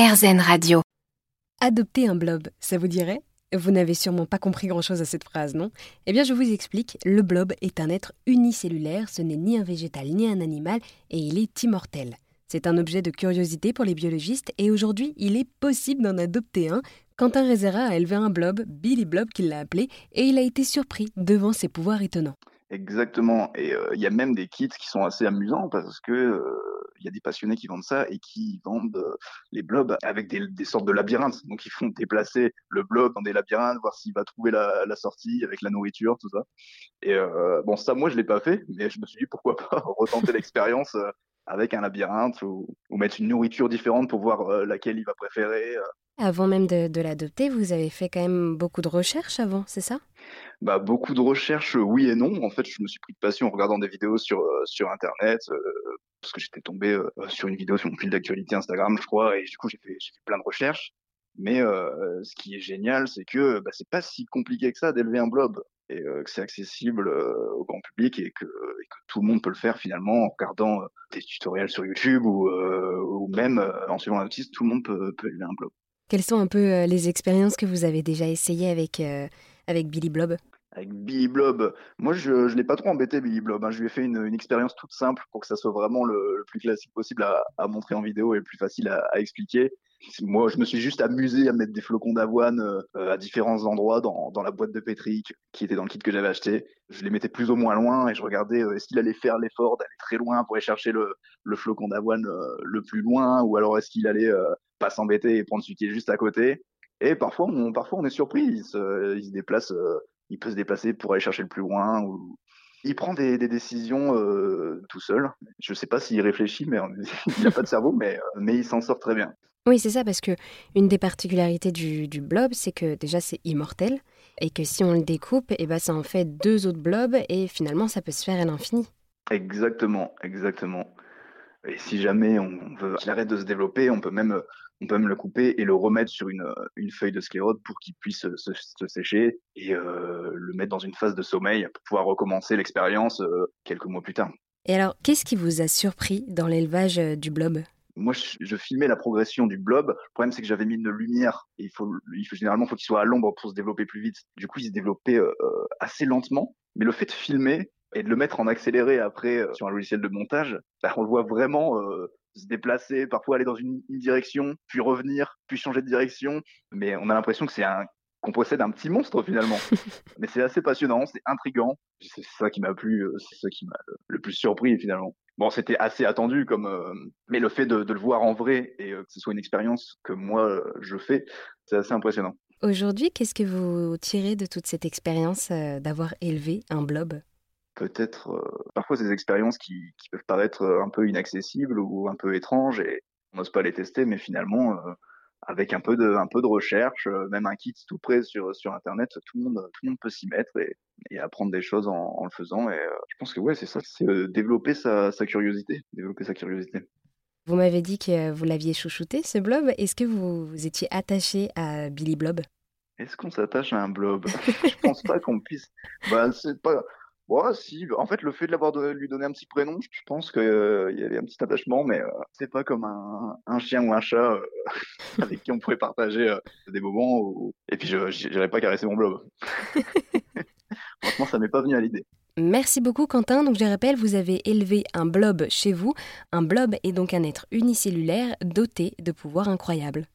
RZN Radio. Adopter un blob, ça vous dirait? Vous n'avez sûrement pas compris grand-chose à cette phrase, non? Eh bien, je vous explique. Le blob est un être unicellulaire, ce n'est ni un végétal ni un animal, et il est immortel. C'est un objet de curiosité pour les biologistes, et aujourd'hui, il est possible d'en adopter un. Quentin Rezera a élevé un blob, Billy Blob qu'il l'a appelé, et il a été surpris devant ses pouvoirs étonnants. Exactement. Et euh, il y a même des kits qui sont assez amusants parce que euh, il y a des passionnés qui vendent ça et qui vendent euh, les blobs avec des, des, sortes de labyrinthes. Donc ils font déplacer le blob dans des labyrinthes, voir s'il va trouver la, la, sortie avec la nourriture, tout ça. Et bon, ça, moi, je l'ai pas fait, mais je me suis dit pourquoi pas retenter l'expérience avec un labyrinthe ou, ou, mettre une nourriture différente pour voir laquelle il va préférer. Avant même de, de l'adopter, vous avez fait quand même beaucoup de recherches avant, c'est ça? Bah, beaucoup de recherches, oui et non. En fait, je me suis pris de passion en regardant des vidéos sur euh, sur internet euh, parce que j'étais tombé euh, sur une vidéo sur mon fil d'actualité Instagram, je crois, et du coup j'ai fait plein de recherches. Mais ce qui est génial, c'est que bah, c'est pas si compliqué que ça d'élever un blob et que c'est accessible au grand public et que, tout le monde peut le faire finalement en regardant des tutoriels sur YouTube ou, même en suivant un autiste, tout le monde peut, peut élever un blob. Quelles sont un peu les expériences que vous avez déjà essayées avec avec Billy Blob? Avec Billy Blob, moi je ne l'ai pas trop embêté Billy Blob. Hein. Je lui ai fait une, une, expérience toute simple pour que ça soit vraiment le, plus classique possible à, à, montrer en vidéo et le plus facile à, à, expliquer. Moi je me suis juste amusé à mettre des flocons d'avoine euh, à différents endroits dans, dans, la boîte de pétri qui était dans le kit que j'avais acheté. Je les mettais plus ou moins loin et je regardais euh, est-ce qu'il allait faire l'effort d'aller très loin pour aller chercher le, le flocon d'avoine euh, le plus loin ou alors est-ce qu'il allait euh, pas s'embêter et prendre celui qui est juste à côté. Et parfois, on, parfois, on est surpris. Il se, il se déplace, euh, il peut se déplacer pour aller chercher le plus loin. Ou... Il prend des, des décisions euh, tout seul. Je ne sais pas s'il réfléchit, mais il n'a pas de cerveau, mais, euh, mais il s'en sort très bien. Oui, c'est ça, parce que une des particularités du, du blob, c'est que déjà c'est immortel, et que si on le découpe, et eh ben, ça en fait deux autres blobs, et finalement ça peut se faire à l'infini. Exactement, exactement. Et si jamais on veut qu'il arrête de se développer, on peut même on peut même le couper et le remettre sur une, une feuille de sclérode pour qu'il puisse se, se, sécher et euh, le mettre dans une phase de sommeil pour pouvoir recommencer l'expérience euh, quelques mois plus tard. Et alors, qu'est-ce qui vous a surpris dans l'élevage euh, du blob? Moi, je, je, filmais la progression du blob. Le problème, c'est que j'avais mis une lumière. Et il faut, il faut généralement, faut qu'il soit à l'ombre pour se développer plus vite. Du coup, il se développait euh, assez lentement. Mais le fait de filmer et de le mettre en accéléré après euh, sur un logiciel de montage, bah, on le voit vraiment euh, se déplacer, parfois aller dans une, une, direction, puis revenir, puis changer de direction. Mais on a l'impression que c'est un qu'on possède un petit monstre finalement. Mais c'est assez passionnant, c'est intrigant. C'est ça qui m'a plu, euh, c'est ça qui m'a le plus surpris finalement. Bon, c'était assez attendu comme, euh, mais le fait de, de, le voir en vrai et euh, que ce soit une expérience que moi je fais, c'est assez impressionnant. Aujourd'hui, qu'est-ce que vous tirez de toute cette expérience d'avoir élevé un blob? Peut-être euh, parfois ces expériences qui, qui, peuvent paraître un peu inaccessibles ou un peu étranges et on n'ose pas les tester, mais finalement, euh, avec un peu de, un peu de recherche, euh, même un kit tout prêt sur, sur Internet, tout le monde, tout le monde peut s'y mettre et, et, apprendre des choses en, en le faisant. Et euh, je pense que ouais, c'est ça, c'est développer sa, sa curiosité, développer sa curiosité. Vous m'avez dit que vous l'aviez chouchouté, ce blob. Est-ce que vous, vous étiez attaché à Billy Blob? Est-ce qu'on s'attache à un blob? Je pense pas qu'on puisse. Bah, c'est pas. Ouais, si. En fait, le fait de l'avoir lui donné un petit prénom, je pense qu'il euh, y avait un petit attachement, mais euh, c'est pas comme un, un, chien ou un chat euh, avec qui on pourrait partager euh, des moments. Ou... Et puis, je pas caresser mon blob. Franchement, ça m'est pas venu à l'idée. Merci beaucoup Quentin. Donc je rappelle, vous avez élevé un blob chez vous. Un blob est donc un être unicellulaire doté de pouvoirs incroyables.